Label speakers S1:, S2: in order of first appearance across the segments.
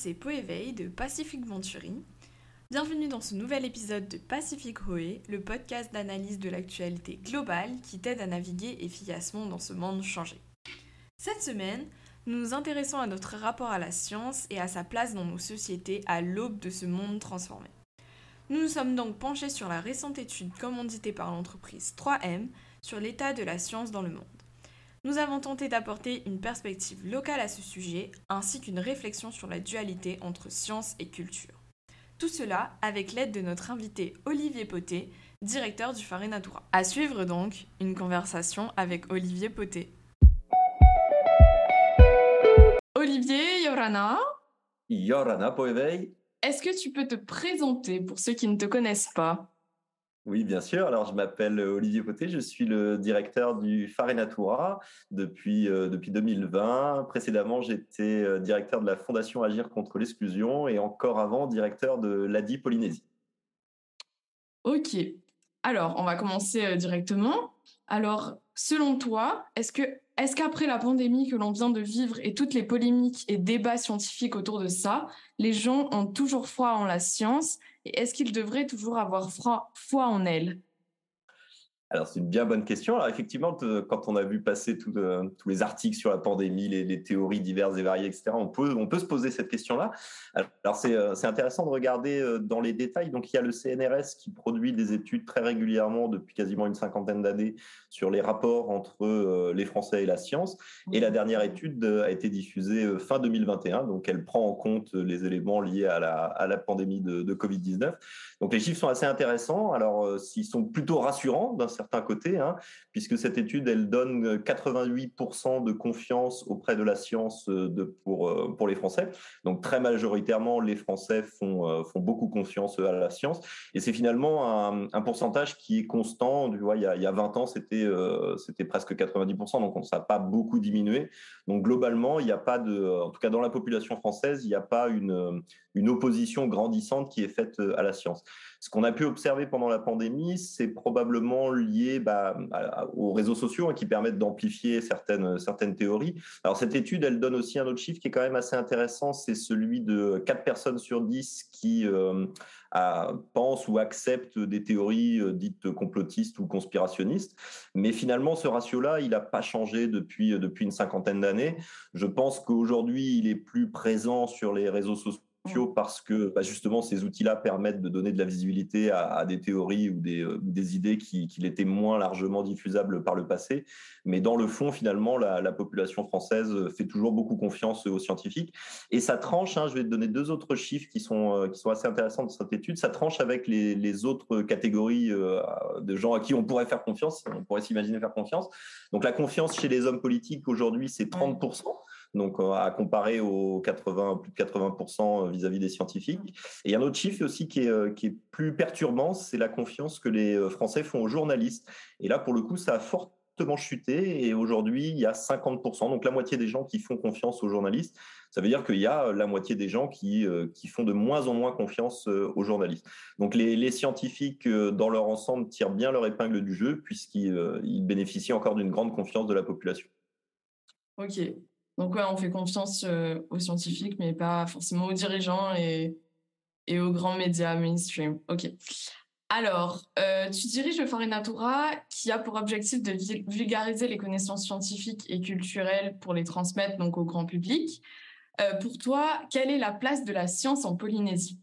S1: c'est Poéveil de Pacific Venturi. Bienvenue dans ce nouvel épisode de Pacific Hoé, le podcast d'analyse de l'actualité globale qui t'aide à naviguer efficacement dans ce monde changé. Cette semaine, nous nous intéressons à notre rapport à la science et à sa place dans nos sociétés à l'aube de ce monde transformé. Nous nous sommes donc penchés sur la récente étude commanditée par l'entreprise 3M sur l'état de la science dans le monde. Nous avons tenté d'apporter une perspective locale à ce sujet, ainsi qu'une réflexion sur la dualité entre science et culture. Tout cela avec l'aide de notre invité Olivier Poté, directeur du Natura. À suivre donc une conversation avec Olivier Poté. Olivier Yorana?
S2: Yorana Poéveil.
S1: Est-ce que tu peux te présenter pour ceux qui ne te connaissent pas?
S2: Oui, bien sûr. Alors, je m'appelle Olivier Poté, je suis le directeur du Farenatura depuis, euh, depuis 2020. Précédemment, j'étais euh, directeur de la Fondation Agir contre l'exclusion et encore avant, directeur de l'ADI Polynésie.
S1: Ok. Alors, on va commencer euh, directement. Alors, selon toi, est-ce que est-ce qu'après la pandémie que l'on vient de vivre et toutes les polémiques et débats scientifiques autour de ça, les gens ont toujours foi en la science et est-ce qu'ils devraient toujours avoir foi en elle?
S2: Alors, c'est une bien bonne question. Alors, effectivement, quand on a vu passer euh, tous les articles sur la pandémie, les, théories diverses et variées, etc., on peut, se poser cette question-là. Alors, euh, c'est intéressant de regarder euh, dans les détails. Donc, il y a le CNRS qui produit des études très régulièrement depuis quasiment une cinquantaine d'années sur les rapports entre les Français et la science. Et la dernière étude a été diffusée fin 2021. Donc, elle prend en compte les éléments liés à la, pandémie de, de Covid-19. Donc, les chiffres sont assez intéressants. Alors, s'ils sont plutôt rassurants certains côtés, hein, puisque cette étude, elle donne 88% de confiance auprès de la science euh, pour, euh, pour les Français. Donc très majoritairement, les Français font, euh, font beaucoup confiance à la science. Et c'est finalement un, pourcentage qui est constant. Tu vois, il, y a, il y a 20 ans, c'était c'était presque 90%, donc ça n'a pas beaucoup diminué. Donc globalement, il n'y a pas de, en tout cas dans la population française, il n'y a pas une, une opposition grandissante qui est faite à la science. Ce qu'on a pu observer pendant la pandémie, c'est probablement lié bah, aux réseaux sociaux hein, qui permettent d'amplifier certaines, certaines théories. Alors cette étude, elle donne aussi un autre chiffre qui est quand même assez intéressant, c'est celui de 4 personnes sur 10 qui euh, pensent ou acceptent des théories euh, dites complotistes ou conspirationnistes. Mais finalement, ce ratio-là, il n'a pas changé depuis, depuis une cinquantaine d'années. Je pense qu'aujourd'hui, il est plus présent sur les réseaux sociaux. Parce que bah, justement ces outils-là permettent de donner de la visibilité à, des théories ou des, euh, des idées qui, qui l'étaient moins largement diffusables par le passé. Mais dans le fond, finalement, la, population française fait toujours beaucoup confiance aux scientifiques. Et ça tranche, hein, je vais te donner deux autres chiffres qui sont, euh, qui sont assez intéressants de cette étude, ça tranche avec les, les autres catégories euh, de gens à qui on pourrait faire confiance, on pourrait s'imaginer faire confiance. Donc la confiance chez les hommes politiques aujourd'hui, c'est 30% donc euh, à comparer aux 80, plus de 80% euh, vis-à-vis des scientifiques. Et un autre chiffre aussi qui est, euh, qui est plus perturbant, c'est la confiance que les Français font aux journalistes. Et là, pour le coup, ça a fortement chuté et aujourd'hui, il y a 50%, donc la moitié des gens qui font confiance aux journalistes. Ça veut dire qu'il y a la moitié des gens qui, qui font de moins en moins confiance aux journalistes. Donc les, les scientifiques, dans leur ensemble, tirent bien leur épingle du jeu puisqu'ils bénéficient encore d'une grande confiance de la population.
S1: Ok, donc ouais, on fait confiance euh, aux scientifiques, mais pas forcément aux dirigeants et, aux grands médias mainstream. Ok. Alors, euh, tu diriges le Farenatura qui a pour objectif de vulgariser les connaissances scientifiques et culturelles pour les transmettre donc au grand public. Euh, pour toi, quelle est la place de la science en Polynésie?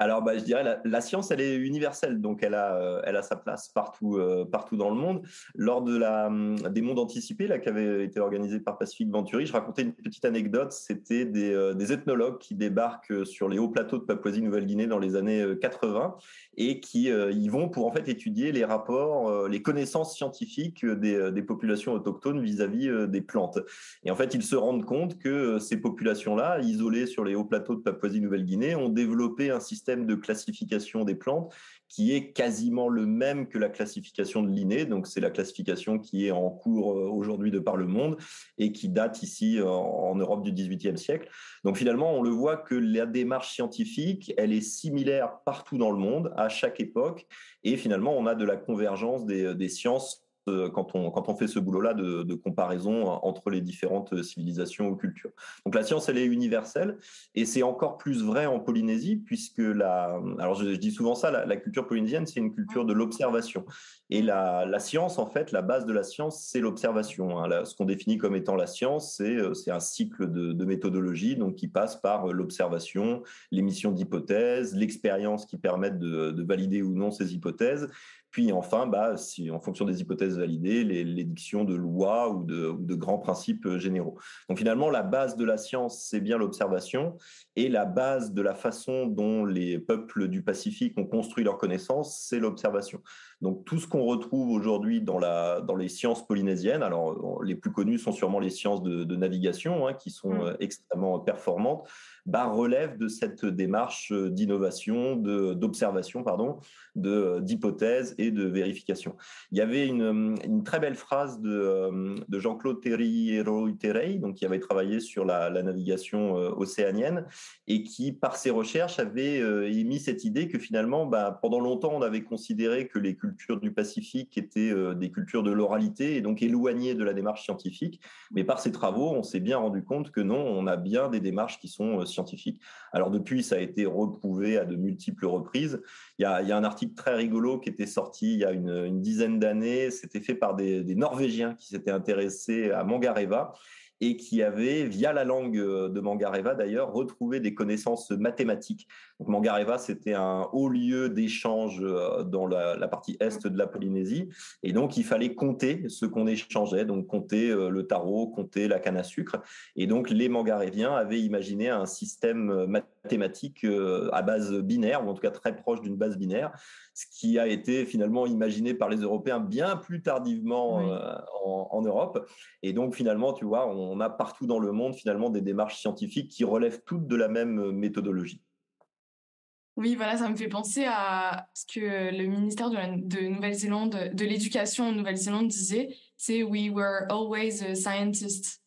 S2: Alors, bah, je dirais la, la science, elle est universelle, donc elle a, euh, elle a sa place partout, euh, partout dans le monde. Lors de la, hum, des mondes anticipés, là, qui avait été organisé par Pacific Venturi, je racontais une petite anecdote. C'était des, euh, ethnologues qui débarquent sur les hauts plateaux de Papouasie-Nouvelle-Guinée dans les années 80 et qui y vont pour en fait étudier les rapports, les connaissances scientifiques des, des populations autochtones vis-à-vis des plantes. Et en fait, ils se rendent compte que ces populations-là, isolées sur les hauts plateaux de Papouasie-Nouvelle-Guinée, ont développé un système de classification des plantes qui est quasiment le même que la classification de l'INE. Donc, c'est la classification qui est en cours euh, aujourd'hui de par le monde et qui date ici en Europe du XVIIIe siècle. Donc, finalement, on le voit que la démarche scientifique, elle est similaire partout dans le monde, à chaque époque. Et finalement, on a de la convergence des, des sciences quand on, quand on fait ce boulot-là de, comparaison entre les différentes civilisations ou cultures. Donc la science, elle est universelle et c'est encore plus vrai en Polynésie puisque la, alors je, dis souvent ça, la, culture polynésienne, c'est une culture de l'observation. Et la, science, en fait, la base de la science, c'est l'observation. Hein. Ce qu'on définit comme étant la science, c'est un cycle de, méthodologie donc, qui passe par l'observation, l'émission d'hypothèses, l'expérience qui permettent de valider ou non ces hypothèses, puis enfin, bah, si, en fonction des hypothèses validées, l'édiction de lois ou de, ou de, grands principes euh, généraux. Donc finalement, la base de la science, c'est bien l'observation, et la base de la façon dont les peuples du Pacifique ont construit leur connaissance, c'est l'observation. Donc tout ce qu'on retrouve aujourd'hui dans, la, dans les sciences polynésiennes, alors les plus connues sont sûrement les sciences de, de navigation, hein, qui sont mmh. euh, extrêmement performantes, bah, relève de cette démarche euh, d'innovation, d'observation, pardon, d'hypothèse et de vérification. Il y avait une, une très belle phrase de, euh, de Jean-Claude Terriero Terey, donc qui avait travaillé sur la, la, navigation océanienne et qui, par ses recherches, avait émis cette idée que finalement, bah, pendant longtemps, on avait considéré que les cultures du Pacifique étaient euh, des cultures de l'oralité et donc éloignées de la démarche scientifique. Mais par ces travaux, on s'est bien rendu compte que non, on a bien des démarches qui sont euh, scientifiques. Alors depuis, ça a été reprouvé à de multiples reprises. Il y a, un article très rigolo qui était sorti il y a une, une dizaine d'années. C'était fait par des, des Norvégiens qui s'étaient intéressés à Mangareva et qui avait, via la langue euh, de Mangareva d'ailleurs, retrouvé des connaissances mathématiques. Donc Mangareva, c'était un haut lieu d'échange euh, dans la, la, partie est de la Polynésie, et donc il fallait compter ce qu'on échangeait, donc compter euh, le tarot, compter la canne à sucre, et donc les Mangaréviens avaient imaginé un système mathématique à base binaire, ou en tout cas très proche d'une base binaire, ce qui a été finalement imaginé par les Européens bien plus tardivement oui. en, en Europe, et donc finalement, tu vois, on on a partout dans le monde finalement des démarches scientifiques qui relèvent toutes de la même euh, méthodologie.
S1: Oui, voilà, ça me fait penser à ce que le ministère de, de Nouvelle-Zélande, de l'éducation en Nouvelle-Zélande disait, c'est We were always a scientist.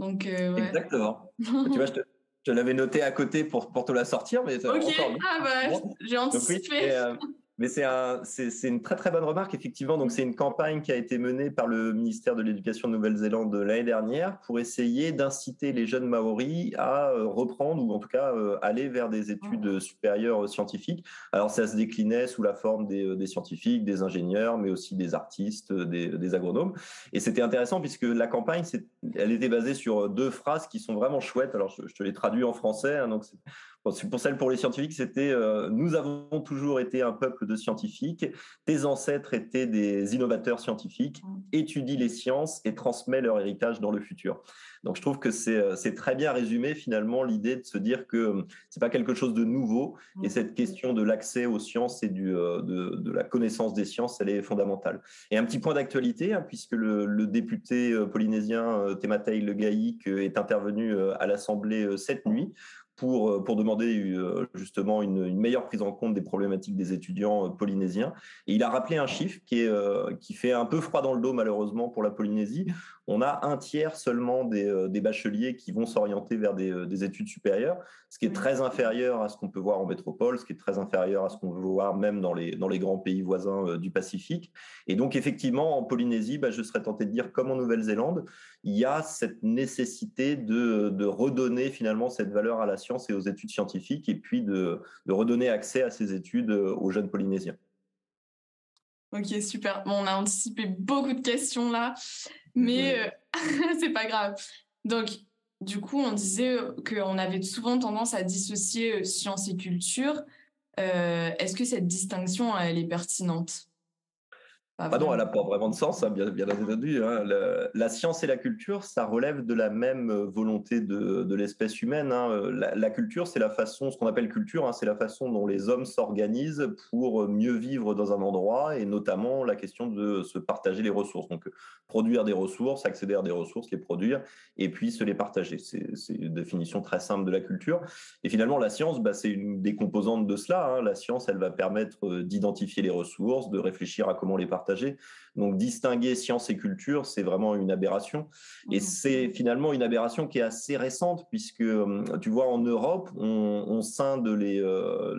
S2: Donc, euh, ouais. Exactement. tu vois, je, te, je l'avais noté à côté pour, pour te la sortir, mais
S1: Ok, ah bah, j'ai anticipé. Donc, oui, et, euh,
S2: mais c'est un, une très très bonne remarque, effectivement. Donc, c'est une campagne qui a été menée par le ministère de l'Éducation de Nouvelle-Zélande l'année dernière pour essayer d'inciter les jeunes Maoris à euh, reprendre ou en tout cas euh, aller vers des études supérieures scientifiques. Alors, ça se déclinait sous la forme des, euh, des scientifiques, des ingénieurs, mais aussi des artistes, des, des agronomes. Et c'était intéressant puisque la campagne, elle était basée sur deux phrases qui sont vraiment chouettes. Alors, je, je te les traduis en français. Hein, donc, pour celle pour les scientifiques, c'était euh, Nous avons toujours été un peuple de scientifiques, tes ancêtres étaient des innovateurs scientifiques, mmh. étudie les sciences et transmet leur héritage dans le futur. Donc je trouve que c'est euh, très bien résumé finalement l'idée de se dire que euh, c'est pas quelque chose de nouveau mmh. et cette question de l'accès aux sciences et du, de, de, la connaissance des sciences, elle est fondamentale. Et un petit point d'actualité, hein, puisque le, le, député polynésien Tematei Legaïc est intervenu à l'Assemblée cette nuit pour, euh, pour demander euh, justement une, une, meilleure prise en compte des problématiques des étudiants euh, polynésiens. Et il a rappelé un chiffre qui, est, qui fait un peu froid dans le dos malheureusement pour la Polynésie. On a un tiers seulement des, des bacheliers qui vont s'orienter vers des, des, études supérieures, ce qui est très inférieur à ce qu'on peut voir en métropole, ce qui est très inférieur à ce qu'on veut voir même dans les, dans les grands pays voisins du Pacifique. Et donc effectivement, en Polynésie, bah, je serais tenté de dire comme en Nouvelle-Zélande, il y a cette nécessité de, de redonner finalement cette valeur à la science et aux études scientifiques, et puis de, de redonner accès à ces études euh, aux jeunes Polynésiens.
S1: Ok, super. Bon, on a anticipé beaucoup de questions là, mais euh, c'est pas grave. Donc, du coup, on disait qu'on avait souvent tendance à dissocier euh, science et culture. Euh, Est-ce que cette distinction, elle est pertinente?
S2: Ah non, elle n'a pas vraiment de sens, hein, bien, bien entendu. Hein. Le, la science et la culture, ça relève de la même euh, volonté de, de l'espèce humaine. Hein. Euh, la, la, culture, c'est la façon, ce qu'on appelle culture, c'est la façon dont les hommes s'organisent pour mieux vivre dans un endroit, et notamment la question de se partager les ressources. Donc, produire des ressources, accéder à des ressources, les produire, et puis se les partager. C'est une définition très simple de la culture. Et finalement, la science, bah, c'est une des composantes de cela. La science, elle va permettre euh, d'identifier les ressources, de réfléchir à comment les partager partagé. Donc distinguer science et culture, c'est vraiment une aberration. Et mmh. c'est finalement une aberration qui est assez récente, puisque tu vois, en Europe, on, on scinde les,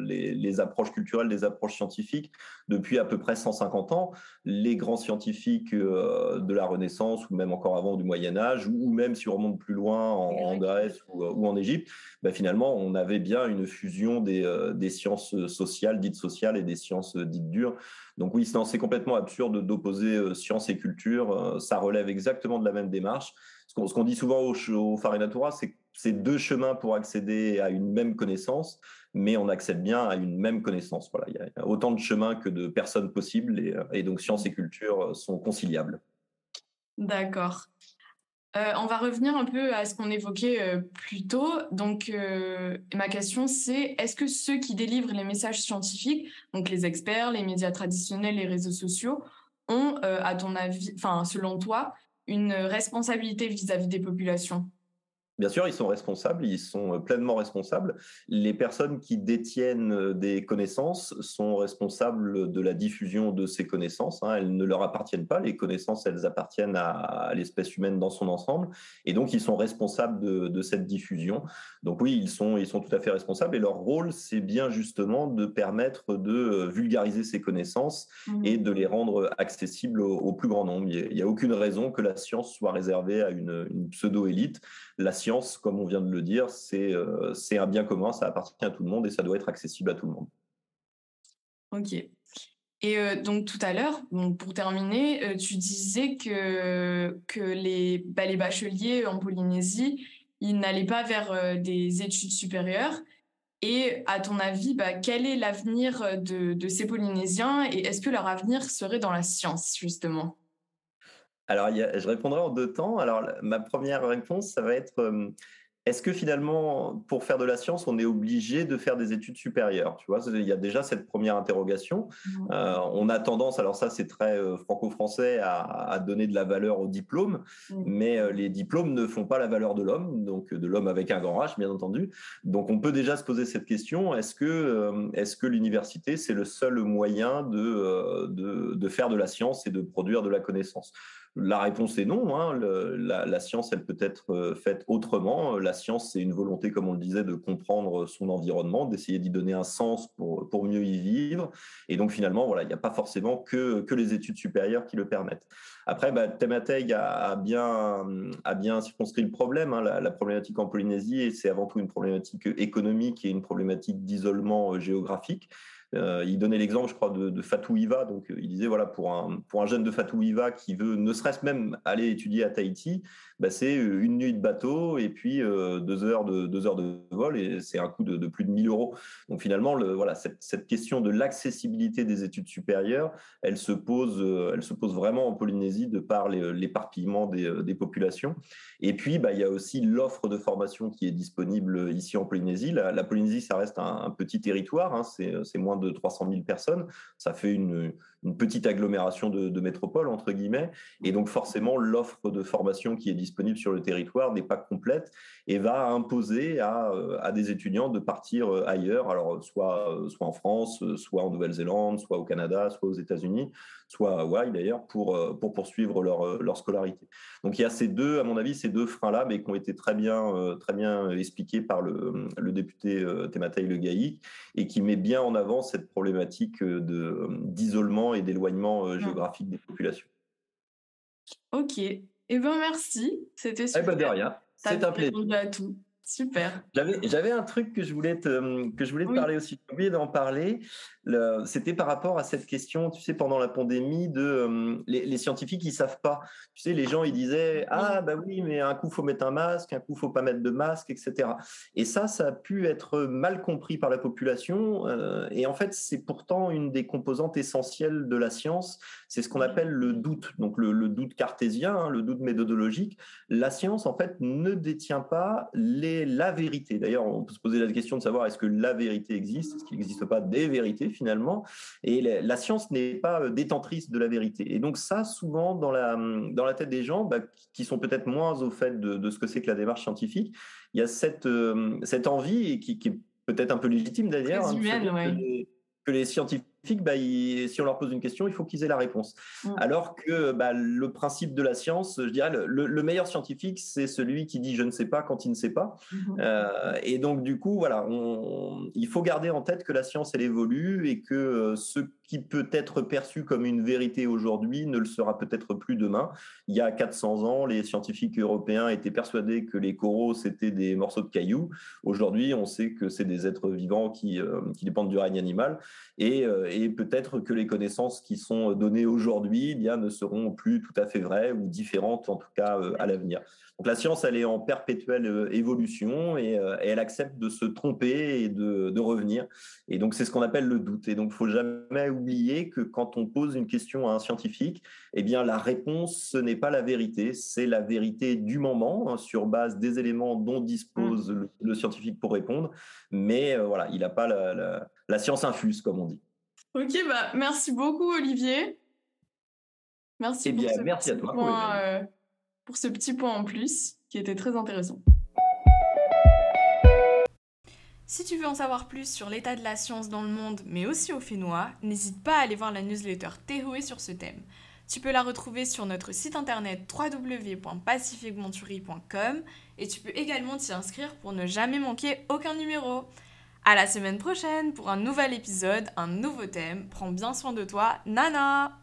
S2: les, les, approches culturelles des approches scientifiques depuis à peu près 150 ans. Les grands scientifiques de la Renaissance, ou même encore avant du Moyen Âge, ou même si on remonte plus loin en, Grèce ou, ou en Égypte, ben finalement, on avait bien une fusion des, des sciences sociales, dites sociales, et des sciences dites dures. Donc oui, c'est complètement absurde d'opposer euh, science et culture. Euh, ça relève exactement de la même démarche. Ce qu'on dit souvent au, au Farinatura, c'est que c'est deux chemins pour accéder à une même connaissance, mais on accède bien à une même connaissance. Voilà, il y a autant de chemins que de personnes possibles, et, et donc science et culture sont conciliables.
S1: D'accord. Euh, on va revenir un peu à ce qu'on évoquait euh, plus tôt. Donc, euh, ma question, c'est est-ce que ceux qui délivrent les messages scientifiques, donc les experts, les médias traditionnels, les réseaux sociaux, ont, à ton avis, enfin, selon toi, une responsabilité vis à -vis des populations?
S2: Bien sûr, ils sont responsables, ils sont euh, pleinement responsables. Les personnes qui détiennent euh, des connaissances sont responsables de la diffusion de ces connaissances. Hein. Elles ne leur appartiennent pas, les connaissances, elles appartiennent à, l'espèce humaine dans son ensemble. Et donc, ils sont responsables de, cette diffusion. Donc oui, ils sont, ils sont tout à fait responsables. Et leur rôle, c'est bien justement de permettre de euh, vulgariser ces connaissances mmh. et de les rendre accessibles au, plus grand nombre. Il n'y a, aucune raison que la science soit réservée à une, une pseudo-élite. La science comme on vient de le dire, euh, c'est un bien commun, ça appartient à tout le monde et ça doit être accessible à tout le monde.
S1: Ok. Et euh, donc tout à l'heure, pour terminer, euh, tu disais que, bah, les bacheliers en Polynésie, ils n'allaient pas vers des études supérieures. Et à ton avis, bah, quel est l'avenir de, ces Polynésiens et est-ce que leur avenir serait dans la science, justement?
S2: Alors, je répondrai en deux temps. Alors, ma première réponse, ça va être euh, est-ce que finalement, pour faire de la science, on est obligé de faire des études supérieures? Tu vois, il y a déjà cette première interrogation. Euh, on a tendance, alors ça c'est très euh, franco-français, à, donner de la valeur aux diplômes, mais les diplômes ne font pas la valeur de l'homme, donc de l'homme avec un grand H, bien entendu. Donc on peut déjà se poser cette question est-ce que, est-ce que l'université c'est le seul moyen de, de, de faire de la science et de produire de la connaissance? La réponse est non. Hein. la, science, elle peut être euh, faite autrement. La science, c'est une volonté, comme on le disait, de comprendre son environnement, d'essayer d'y donner un sens pour, pour mieux y vivre. Et donc, finalement, voilà, il n'y a pas forcément que, que les études supérieures qui le permettent. Après, bah, a, bien, a bien circonscrit le problème. Hein. La, problématique en Polynésie, c'est avant tout une problématique économique et une problématique d'isolement euh, géographique. Euh, il donnait l'exemple, je crois, de, Fatou Iva. Donc, euh, il disait, voilà, pour un, pour un jeune de Fatou Iva qui veut ne serait-ce même aller étudier à Tahiti, bah, c'est euh, une nuit de bateau et puis deux, heures de, deux heures de vol et c'est un coût de, plus de 1000 euros. Donc, finalement, le, voilà, cette, cette question de l'accessibilité des études supérieures, elle se, pose, elle se pose vraiment en Polynésie de par l'éparpillement des, des, populations. Et puis, bah, il y a aussi l'offre de formation qui est disponible ici en Polynésie. La, Polynésie, ça reste un, petit territoire, hein, c'est moins de 300 000 personnes. Ça fait une, petite agglomération de, métropole, entre guillemets. Et donc, forcément, l'offre de formation qui est disponible sur le territoire n'est pas complète et va imposer à, euh, à, des étudiants de partir euh, ailleurs, alors soit, euh, soit en France, soit en Nouvelle-Zélande, soit au Canada, soit aux États-Unis, soit à Hawaï d'ailleurs, pour, pour poursuivre leur, leur scolarité. Donc, il y a ces deux, à mon avis, ces deux freins-là, mais qui ont été très bien, très bien expliqués par le, le député Tematei Le Gaï et qui met bien en avant cette problématique de, d'isolement et d'éloignement euh, géographique des populations.
S1: Ok. Eh ben merci. C'était super.
S2: Eh ben de rien. C'est un plaisir.
S1: à tout. Super.
S2: J'avais un truc que je voulais te, que je voulais te parler aussi. J'ai oublié d'en parler. C'était par rapport à cette question, tu sais, pendant la pandémie, de euh, les, scientifiques, ils savent pas. Tu sais, les gens, ils disaient Ah, bah oui, mais un coup, faut mettre un masque, un coup, faut pas mettre de masque, etc. Et ça, ça a pu être mal compris par la population. Euh, et en fait, c'est pourtant une des composantes essentielles de la science. C'est ce qu'on appelle le doute. Donc, le, doute cartésien, hein, le doute méthodologique. La science, en fait, ne détient pas les la vérité. D'ailleurs, on peut se poser la question de savoir est-ce que la vérité existe, est-ce qu'il n'existe pas des vérités finalement? Et la, science n'est pas euh, détentrice de la vérité. Et donc ça, souvent dans la, dans la tête des gens bah, qui sont peut-être moins au fait de, ce que c'est que la démarche scientifique, il y a cette, euh, cette envie et qui, est peut-être un peu légitime d'ailleurs, hein, que, que les scientifiques bah, si on leur pose une question, il faut qu'ils aient la réponse. Mm. Alors que bah, le principe de la science, je dirais, le, meilleur scientifique, c'est celui qui dit je ne sais pas quand il ne sait pas. Mm-hmm. Euh, et donc, du coup, voilà, il faut garder en tête que la science, elle évolue et que euh, ce qui peut être perçu comme une vérité aujourd'hui ne le sera peut-être plus demain. Il y a 400 ans, les scientifiques européens étaient persuadés que les coraux, c'était des morceaux de cailloux. Aujourd'hui, on sait que c'est des êtres vivants qui, euh, dépendent du règne animal. Et, euh, et peut-être que les connaissances qui sont données aujourd'hui eh ne seront plus tout à fait vraies ou différentes, en tout cas euh, à l'avenir. Donc la science, elle est en perpétuelle euh, évolution et, euh, et elle accepte de se tromper et de, de revenir. Et donc c'est ce qu'on appelle le doute. Et donc il faut jamais oublier que quand on pose une question à un scientifique, eh bien la réponse ce n'est pas la vérité, c'est la vérité du moment hein, sur base des éléments dont dispose mmh. le, scientifique pour répondre. Mais euh, voilà, il n'a pas la, la, science infuse comme on dit.
S1: Ok, bah merci beaucoup Olivier. Merci.
S2: Eh bien, merci à toi
S1: pour ce petit point en plus qui était très intéressant. Si tu veux en savoir plus sur l'état de la science dans le monde, mais aussi au Fénois, n'hésite pas à aller voir la newsletter Tehoe sur ce thème. Tu peux la retrouver sur notre site internet www.pacificmonturi.com et tu peux également t'y inscrire pour ne jamais manquer aucun numéro. À la semaine prochaine pour un nouvel épisode, un nouveau thème. Prends bien soin de toi, Nana!